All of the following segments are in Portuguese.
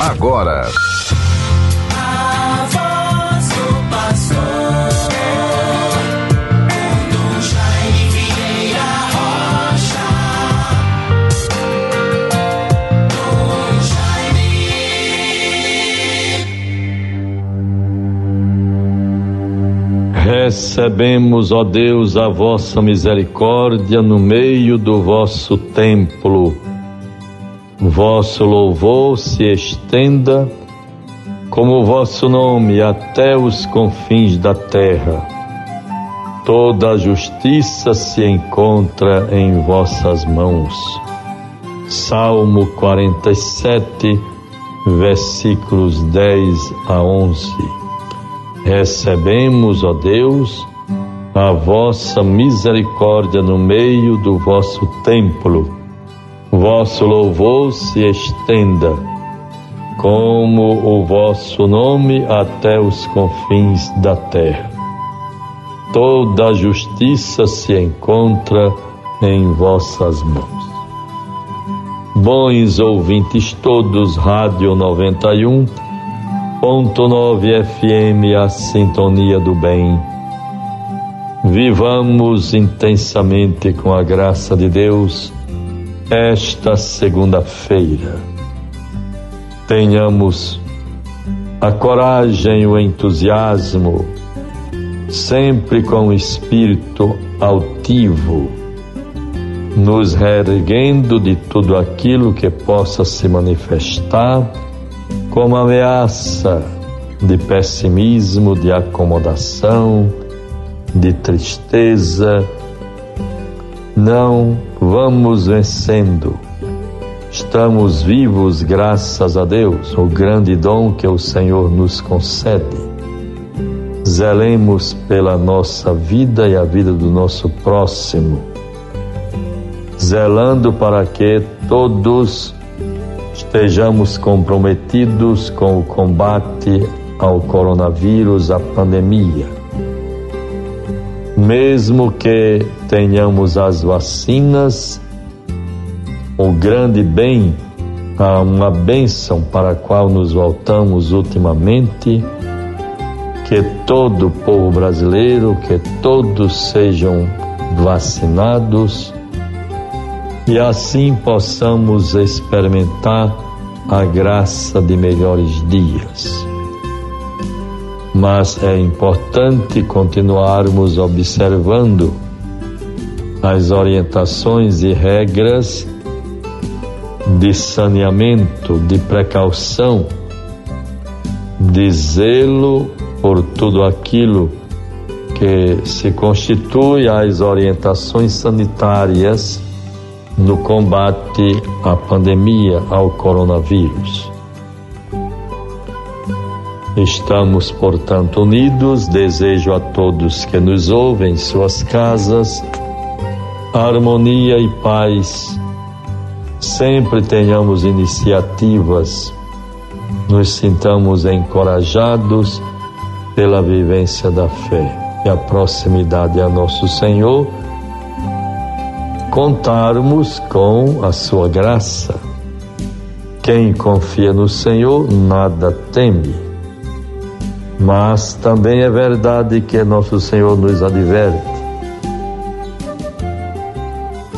agora. Recebemos, ó Deus, a vossa misericórdia no meio do vosso templo. Vosso louvor se estenda como o vosso nome até os confins da terra. Toda a justiça se encontra em vossas mãos. Salmo 47, versículos 10 a 11. Recebemos, ó Deus, a vossa misericórdia no meio do vosso templo. Vosso louvor se estenda, como o vosso nome até os confins da terra. Toda a justiça se encontra em vossas mãos. Bons ouvintes todos, Rádio 91 Ponto 9 FM, a sintonia do bem. Vivamos intensamente com a graça de Deus esta segunda-feira. Tenhamos a coragem, o entusiasmo, sempre com o espírito altivo, nos reerguendo de tudo aquilo que possa se manifestar como ameaça de pessimismo, de acomodação, de tristeza. Não vamos vencendo. Estamos vivos graças a Deus, o grande dom que o Senhor nos concede. Zelemos pela nossa vida e a vida do nosso próximo, zelando para que todos estejamos comprometidos com o combate ao coronavírus, à pandemia. Mesmo que tenhamos as vacinas, o grande bem, uma bênção para a qual nos voltamos ultimamente, que todo povo brasileiro, que todos sejam vacinados e assim possamos experimentar a graça de melhores dias. Mas é importante continuarmos observando as orientações e regras de saneamento, de precaução, de zelo por tudo aquilo que se constitui as orientações sanitárias no combate à pandemia, ao coronavírus. Estamos, portanto, unidos. Desejo a todos que nos ouvem em suas casas harmonia e paz. Sempre tenhamos iniciativas, nos sintamos encorajados pela vivência da fé e a proximidade a nosso Senhor contarmos com a sua graça. Quem confia no Senhor nada teme. Mas também é verdade que nosso Senhor nos adverte.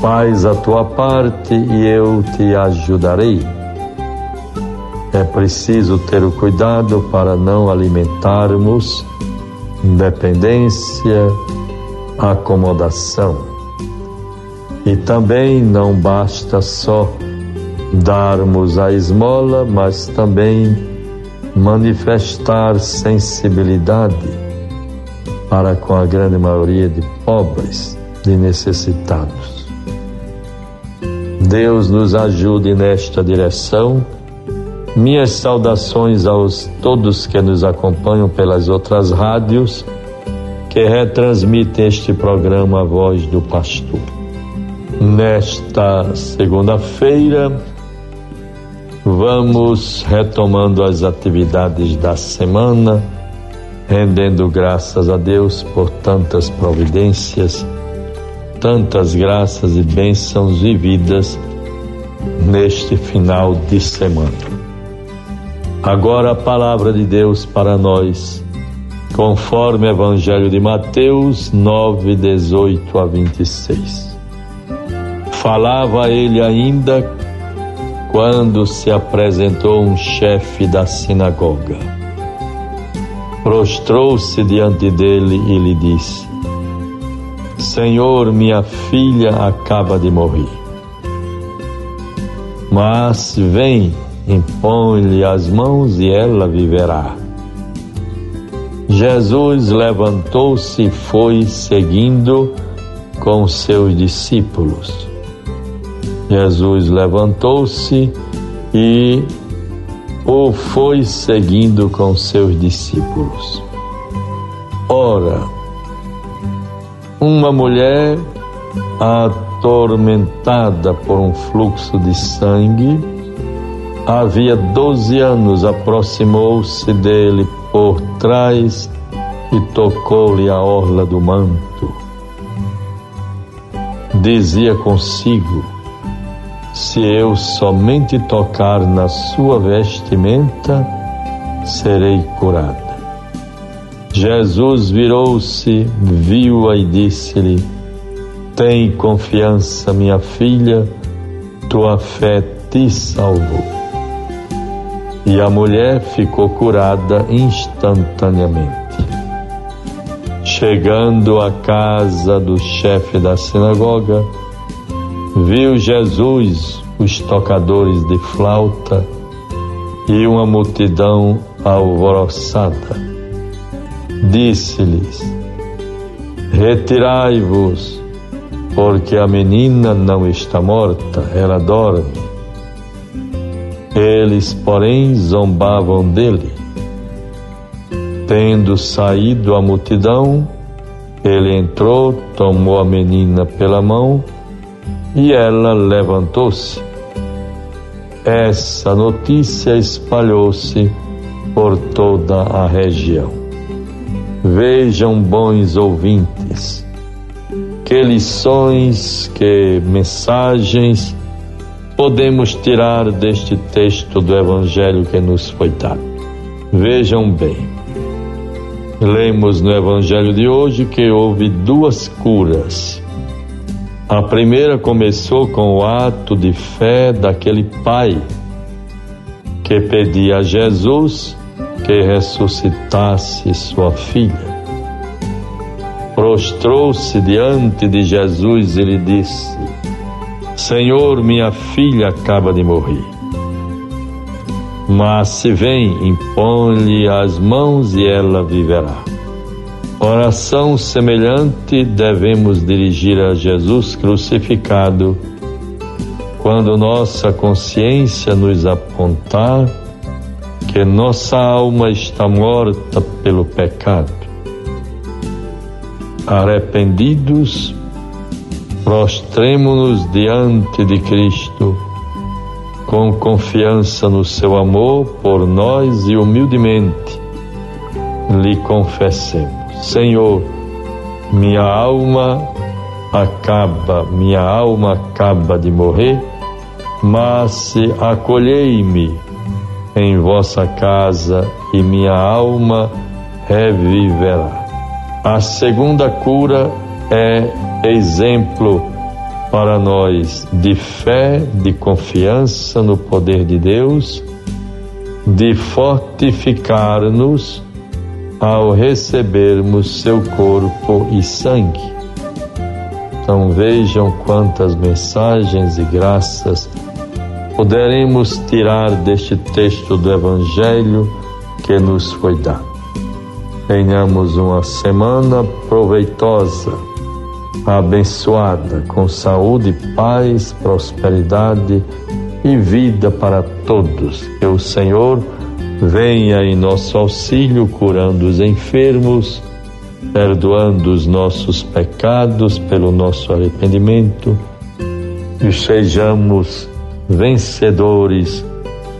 Faz a tua parte e eu te ajudarei. É preciso ter o cuidado para não alimentarmos dependência, acomodação. E também não basta só darmos a esmola, mas também manifestar sensibilidade para com a grande maioria de pobres, de necessitados. Deus nos ajude nesta direção. Minhas saudações aos todos que nos acompanham pelas outras rádios que retransmitem este programa A Voz do Pastor. Nesta segunda-feira, vamos retomando as atividades da semana, rendendo graças a Deus por tantas providências, tantas graças e bênçãos vividas neste final de semana. Agora a palavra de Deus para nós, conforme o Evangelho de Mateus 9, 18 a 26. Falava ele ainda quando se apresentou um chefe da sinagoga. Prostrou-se diante dele e lhe disse: Senhor, minha filha acaba de morrer. Mas vem impõe-lhe as mãos e ela viverá. Jesus levantou-se e foi seguindo com seus discípulos. Jesus levantou-se e o foi seguindo com seus discípulos. Ora, uma mulher atormentada por um fluxo de sangue havia doze anos, aproximou-se dele por trás e tocou-lhe a orla do manto. Dizia consigo: Se eu somente tocar na sua vestimenta, serei curada. Jesus virou-se, viu-a e disse-lhe: Tem confiança, minha filha, tua fé te salvou e a mulher ficou curada instantaneamente. Chegando à casa do chefe da sinagoga, viu Jesus os tocadores de flauta e uma multidão alvoroçada. Disse-lhes: Retirai-vos, porque a menina não está morta, ela dorme. Eles, porém, zombavam dele. Tendo saído a multidão, ele entrou, tomou a menina pela mão e ela levantou-se. Essa notícia espalhou-se por toda a região. Vejam, bons ouvintes, que lições, que mensagens podemos tirar deste texto do Evangelho que nos foi dado? Vejam bem, lemos no Evangelho de hoje que houve duas curas. A primeira começou com o ato de fé daquele pai que pedia a Jesus que ressuscitasse sua filha. Prostrou-se diante de Jesus e lhe disse: Senhor, minha filha acaba de morrer. Mas se vem, impõe-lhe as mãos e ela viverá. Oração semelhante devemos dirigir a Jesus crucificado quando nossa consciência nos apontar que nossa alma está morta pelo pecado. Arrependidos, prostremo-nos diante de Cristo, com confiança no seu amor por nós e humildemente lhe confessemos: Senhor, minha alma acaba, minha alma acaba de morrer, mas acolhei-me em vossa casa e minha alma reviverá. A segunda cura é exemplo para nós de fé, de confiança no poder de Deus, de fortificar-nos ao recebermos seu corpo e sangue. Então vejam quantas mensagens e graças poderemos tirar deste texto do Evangelho que nos foi dado. Tenhamos uma semana proveitosa abençoada, com saúde, paz, prosperidade e vida para todos. Que o Senhor venha em nosso auxílio, curando os enfermos, perdoando os nossos pecados pelo nosso arrependimento e sejamos vencedores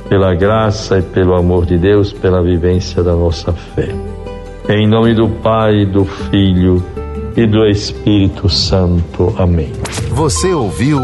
pela graça e pelo amor de Deus, pela vivência da nossa fé. Em nome do Pai, do Filho e do Espírito Santo. Amém. Você ouviu